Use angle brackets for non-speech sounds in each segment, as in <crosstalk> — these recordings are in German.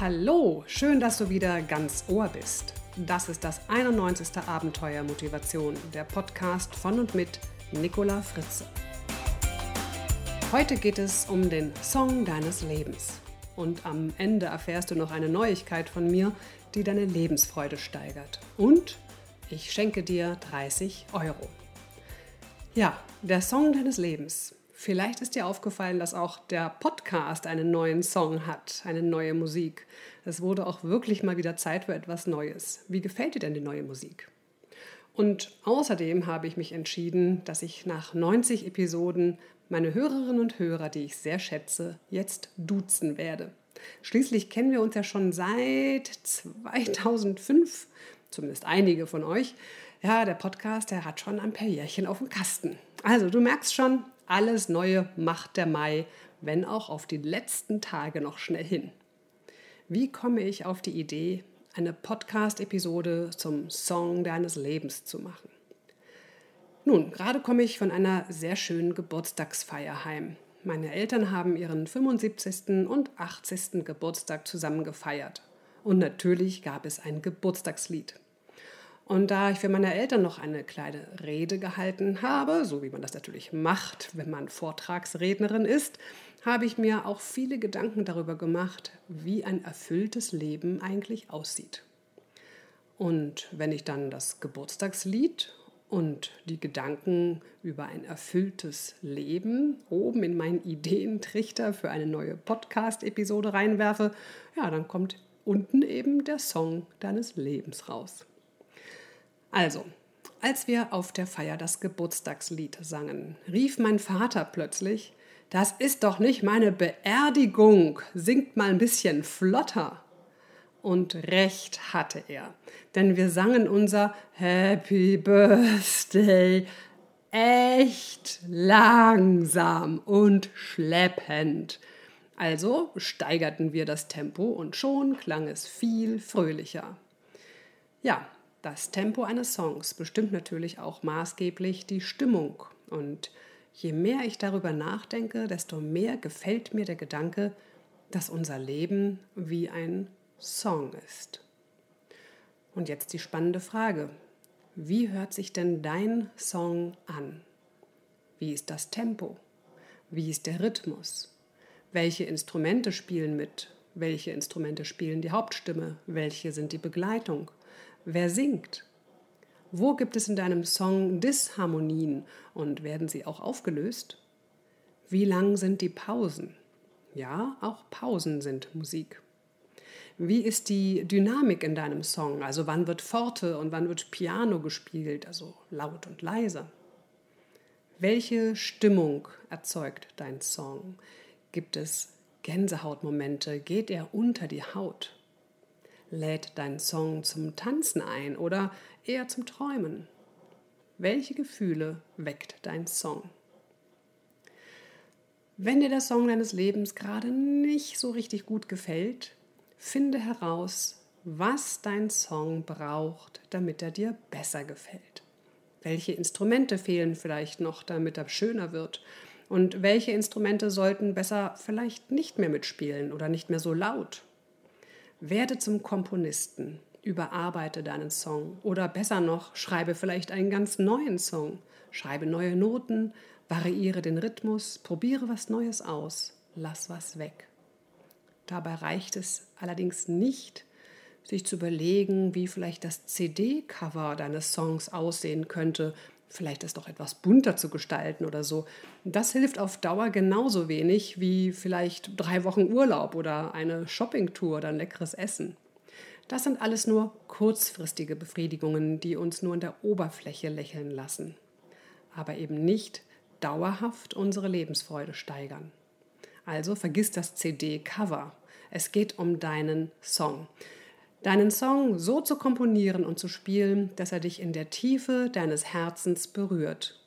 Hallo, schön, dass du wieder ganz Ohr bist. Das ist das 91. Abenteuer Motivation, der Podcast von und mit Nicola Fritze. Heute geht es um den Song deines Lebens. Und am Ende erfährst du noch eine Neuigkeit von mir, die deine Lebensfreude steigert. Und ich schenke dir 30 Euro. Ja, der Song deines Lebens. Vielleicht ist dir aufgefallen, dass auch der Podcast einen neuen Song hat, eine neue Musik. Es wurde auch wirklich mal wieder Zeit für etwas Neues. Wie gefällt dir denn die neue Musik? Und außerdem habe ich mich entschieden, dass ich nach 90 Episoden meine Hörerinnen und Hörer, die ich sehr schätze, jetzt duzen werde. Schließlich kennen wir uns ja schon seit 2005, zumindest einige von euch. Ja, der Podcast, der hat schon ein paar Jährchen auf dem Kasten. Also, du merkst schon, alles Neue macht der Mai, wenn auch auf die letzten Tage noch schnell hin. Wie komme ich auf die Idee, eine Podcast-Episode zum Song deines Lebens zu machen? Nun, gerade komme ich von einer sehr schönen Geburtstagsfeier heim. Meine Eltern haben ihren 75. und 80. Geburtstag zusammen gefeiert. Und natürlich gab es ein Geburtstagslied. Und da ich für meine Eltern noch eine kleine Rede gehalten habe, so wie man das natürlich macht, wenn man Vortragsrednerin ist, habe ich mir auch viele Gedanken darüber gemacht, wie ein erfülltes Leben eigentlich aussieht. Und wenn ich dann das Geburtstagslied und die Gedanken über ein erfülltes Leben oben in meinen Ideentrichter für eine neue Podcast-Episode reinwerfe, ja, dann kommt unten eben der Song deines Lebens raus. Also, als wir auf der Feier das Geburtstagslied sangen, rief mein Vater plötzlich, das ist doch nicht meine Beerdigung, singt mal ein bisschen flotter. Und recht hatte er, denn wir sangen unser Happy Birthday echt langsam und schleppend. Also steigerten wir das Tempo und schon klang es viel fröhlicher. Ja, das Tempo eines Songs bestimmt natürlich auch maßgeblich die Stimmung. Und je mehr ich darüber nachdenke, desto mehr gefällt mir der Gedanke, dass unser Leben wie ein Song ist. Und jetzt die spannende Frage. Wie hört sich denn dein Song an? Wie ist das Tempo? Wie ist der Rhythmus? Welche Instrumente spielen mit? Welche Instrumente spielen die Hauptstimme? Welche sind die Begleitung? Wer singt? Wo gibt es in deinem Song Disharmonien und werden sie auch aufgelöst? Wie lang sind die Pausen? Ja, auch Pausen sind Musik. Wie ist die Dynamik in deinem Song? Also wann wird Forte und wann wird Piano gespielt, also laut und leise? Welche Stimmung erzeugt dein Song? Gibt es Gänsehautmomente? Geht er unter die Haut? Lädt dein Song zum Tanzen ein oder eher zum Träumen? Welche Gefühle weckt dein Song? Wenn dir der Song deines Lebens gerade nicht so richtig gut gefällt, finde heraus, was dein Song braucht, damit er dir besser gefällt. Welche Instrumente fehlen vielleicht noch, damit er schöner wird? Und welche Instrumente sollten besser vielleicht nicht mehr mitspielen oder nicht mehr so laut? Werde zum Komponisten, überarbeite deinen Song. Oder besser noch, schreibe vielleicht einen ganz neuen Song, schreibe neue Noten, variiere den Rhythmus, probiere was Neues aus, lass was weg. Dabei reicht es allerdings nicht, sich zu überlegen, wie vielleicht das CD-Cover deines Songs aussehen könnte vielleicht es doch etwas bunter zu gestalten oder so. Das hilft auf Dauer genauso wenig wie vielleicht drei Wochen Urlaub oder eine Shoppingtour oder ein leckeres Essen. Das sind alles nur kurzfristige Befriedigungen, die uns nur in der Oberfläche lächeln lassen, aber eben nicht dauerhaft unsere Lebensfreude steigern. Also vergiss das CD-Cover. Es geht um deinen Song deinen Song so zu komponieren und zu spielen, dass er dich in der Tiefe deines Herzens berührt,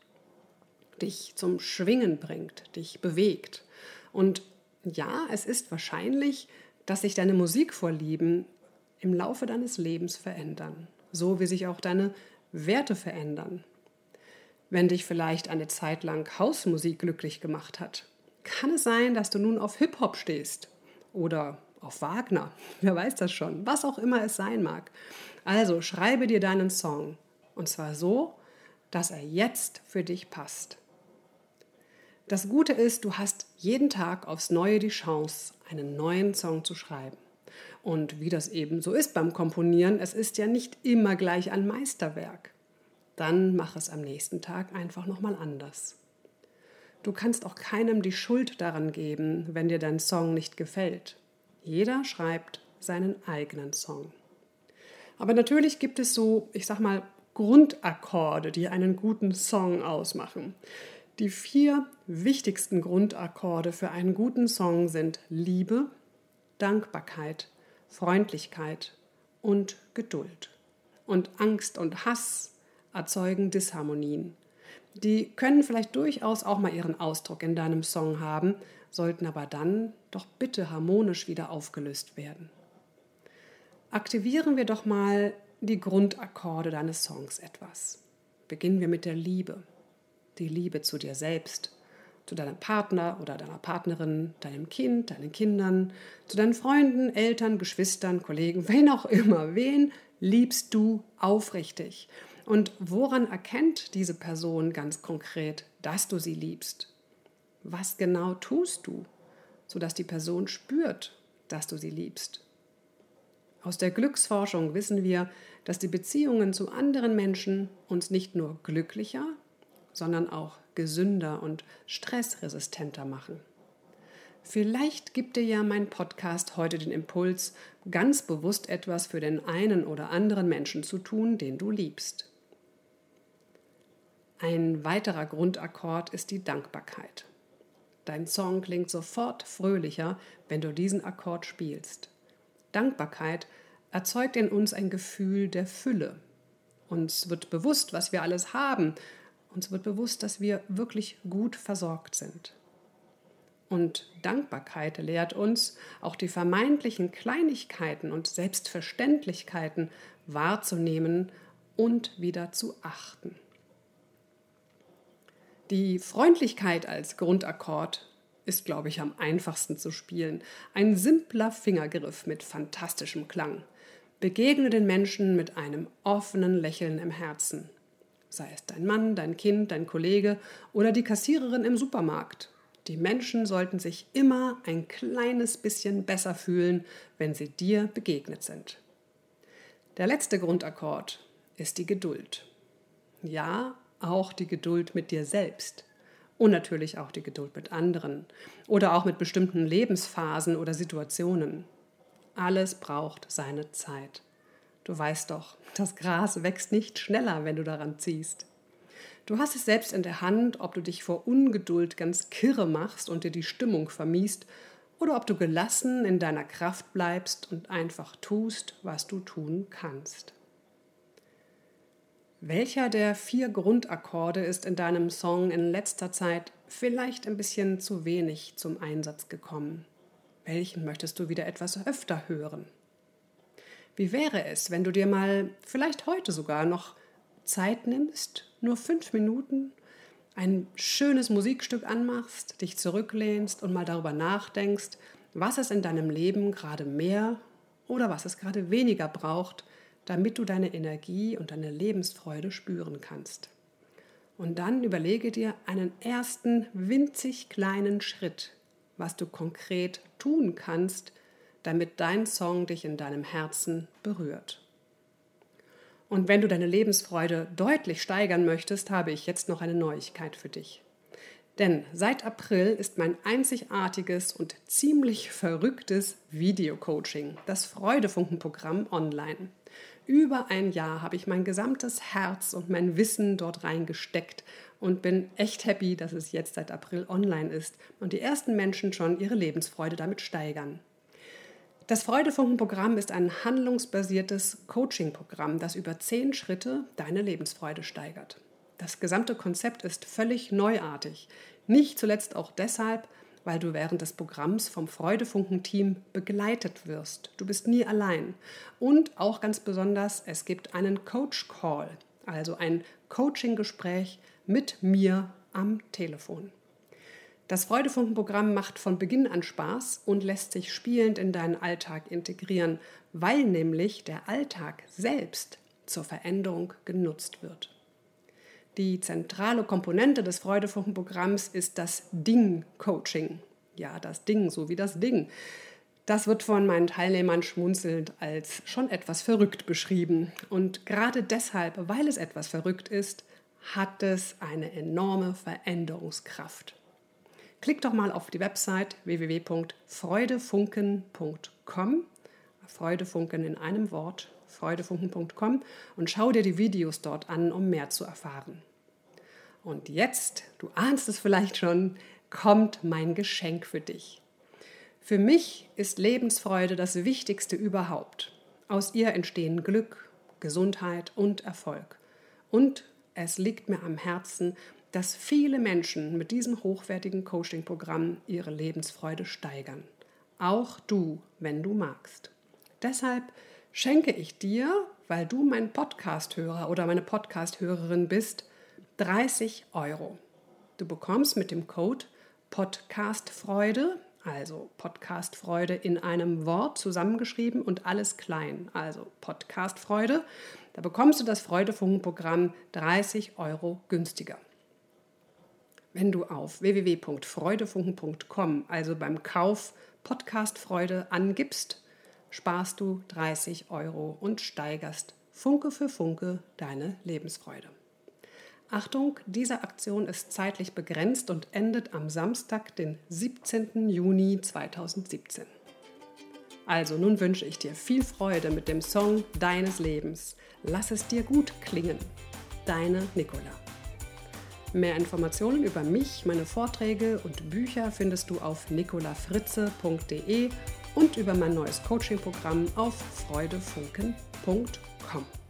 dich zum Schwingen bringt, dich bewegt. Und ja, es ist wahrscheinlich, dass sich deine Musikvorlieben im Laufe deines Lebens verändern, so wie sich auch deine Werte verändern. Wenn dich vielleicht eine Zeit lang Hausmusik glücklich gemacht hat, kann es sein, dass du nun auf Hip-Hop stehst oder auf Wagner, <laughs> wer weiß das schon, was auch immer es sein mag. Also schreibe dir deinen Song und zwar so, dass er jetzt für dich passt. Das Gute ist, du hast jeden Tag aufs Neue die Chance, einen neuen Song zu schreiben. Und wie das eben so ist beim Komponieren, es ist ja nicht immer gleich ein Meisterwerk. Dann mach es am nächsten Tag einfach nochmal anders. Du kannst auch keinem die Schuld daran geben, wenn dir dein Song nicht gefällt. Jeder schreibt seinen eigenen Song. Aber natürlich gibt es so, ich sag mal, Grundakkorde, die einen guten Song ausmachen. Die vier wichtigsten Grundakkorde für einen guten Song sind Liebe, Dankbarkeit, Freundlichkeit und Geduld. Und Angst und Hass erzeugen Disharmonien. Die können vielleicht durchaus auch mal ihren Ausdruck in deinem Song haben, sollten aber dann doch bitte harmonisch wieder aufgelöst werden. Aktivieren wir doch mal die Grundakkorde deines Songs etwas. Beginnen wir mit der Liebe. Die Liebe zu dir selbst, zu deinem Partner oder deiner Partnerin, deinem Kind, deinen Kindern, zu deinen Freunden, Eltern, Geschwistern, Kollegen, wen auch immer. Wen liebst du aufrichtig? Und woran erkennt diese Person ganz konkret, dass du sie liebst? Was genau tust du, sodass die Person spürt, dass du sie liebst? Aus der Glücksforschung wissen wir, dass die Beziehungen zu anderen Menschen uns nicht nur glücklicher, sondern auch gesünder und stressresistenter machen. Vielleicht gibt dir ja mein Podcast heute den Impuls, ganz bewusst etwas für den einen oder anderen Menschen zu tun, den du liebst. Ein weiterer Grundakkord ist die Dankbarkeit. Dein Song klingt sofort fröhlicher, wenn du diesen Akkord spielst. Dankbarkeit erzeugt in uns ein Gefühl der Fülle. Uns wird bewusst, was wir alles haben. Uns wird bewusst, dass wir wirklich gut versorgt sind. Und Dankbarkeit lehrt uns, auch die vermeintlichen Kleinigkeiten und Selbstverständlichkeiten wahrzunehmen und wieder zu achten. Die Freundlichkeit als Grundakkord ist, glaube ich, am einfachsten zu spielen. Ein simpler Fingergriff mit fantastischem Klang. Begegne den Menschen mit einem offenen Lächeln im Herzen. Sei es dein Mann, dein Kind, dein Kollege oder die Kassiererin im Supermarkt. Die Menschen sollten sich immer ein kleines bisschen besser fühlen, wenn sie dir begegnet sind. Der letzte Grundakkord ist die Geduld. Ja, auch die Geduld mit dir selbst und natürlich auch die Geduld mit anderen oder auch mit bestimmten Lebensphasen oder Situationen. Alles braucht seine Zeit. Du weißt doch, das Gras wächst nicht schneller, wenn du daran ziehst. Du hast es selbst in der Hand, ob du dich vor Ungeduld ganz kirre machst und dir die Stimmung vermiest oder ob du gelassen in deiner Kraft bleibst und einfach tust, was du tun kannst. Welcher der vier Grundakkorde ist in deinem Song in letzter Zeit vielleicht ein bisschen zu wenig zum Einsatz gekommen? Welchen möchtest du wieder etwas öfter hören? Wie wäre es, wenn du dir mal vielleicht heute sogar noch Zeit nimmst, nur fünf Minuten, ein schönes Musikstück anmachst, dich zurücklehnst und mal darüber nachdenkst, was es in deinem Leben gerade mehr oder was es gerade weniger braucht, damit du deine Energie und deine Lebensfreude spüren kannst. Und dann überlege dir einen ersten winzig kleinen Schritt, was du konkret tun kannst, damit dein Song dich in deinem Herzen berührt. Und wenn du deine Lebensfreude deutlich steigern möchtest, habe ich jetzt noch eine Neuigkeit für dich. Denn seit April ist mein einzigartiges und ziemlich verrücktes Videocoaching, das Freudefunkenprogramm online. Über ein Jahr habe ich mein gesamtes Herz und mein Wissen dort reingesteckt und bin echt happy, dass es jetzt seit April online ist und die ersten Menschen schon ihre Lebensfreude damit steigern. Das Freudefunken-Programm ist ein handlungsbasiertes Coaching-Programm, das über zehn Schritte deine Lebensfreude steigert. Das gesamte Konzept ist völlig neuartig, nicht zuletzt auch deshalb, weil du während des Programms vom Freudefunken-Team begleitet wirst. Du bist nie allein. Und auch ganz besonders, es gibt einen Coach-Call, also ein Coaching-Gespräch mit mir am Telefon. Das Freudefunken-Programm macht von Beginn an Spaß und lässt sich spielend in deinen Alltag integrieren, weil nämlich der Alltag selbst zur Veränderung genutzt wird. Die zentrale Komponente des Freudefunken-Programms ist das Ding-Coaching. Ja, das Ding, so wie das Ding. Das wird von meinen Teilnehmern schmunzelnd als schon etwas verrückt beschrieben. Und gerade deshalb, weil es etwas verrückt ist, hat es eine enorme Veränderungskraft. Klick doch mal auf die Website www.freudefunken.com, Freudefunken in einem Wort, freudefunken.com und schau dir die Videos dort an, um mehr zu erfahren. Und jetzt, du ahnst es vielleicht schon, kommt mein Geschenk für dich. Für mich ist Lebensfreude das Wichtigste überhaupt. Aus ihr entstehen Glück, Gesundheit und Erfolg. Und es liegt mir am Herzen, dass viele Menschen mit diesem hochwertigen Coaching-Programm ihre Lebensfreude steigern. Auch du, wenn du magst. Deshalb schenke ich dir, weil du mein Podcast-Hörer oder meine Podcast-Hörerin bist, 30 Euro. Du bekommst mit dem Code Podcastfreude, also Podcastfreude in einem Wort zusammengeschrieben und alles klein, also Podcastfreude, da bekommst du das Freudefunken-Programm 30 Euro günstiger. Wenn du auf www.freudefunken.com, also beim Kauf Podcast Freude angibst, sparst du 30 Euro und steigerst Funke für Funke deine Lebensfreude. Achtung, diese Aktion ist zeitlich begrenzt und endet am Samstag, den 17. Juni 2017. Also nun wünsche ich dir viel Freude mit dem Song deines Lebens. Lass es dir gut klingen. Deine Nicola. Mehr Informationen über mich, meine Vorträge und Bücher findest du auf nicolafritze.de und über mein neues Coaching-Programm auf freudefunken.com.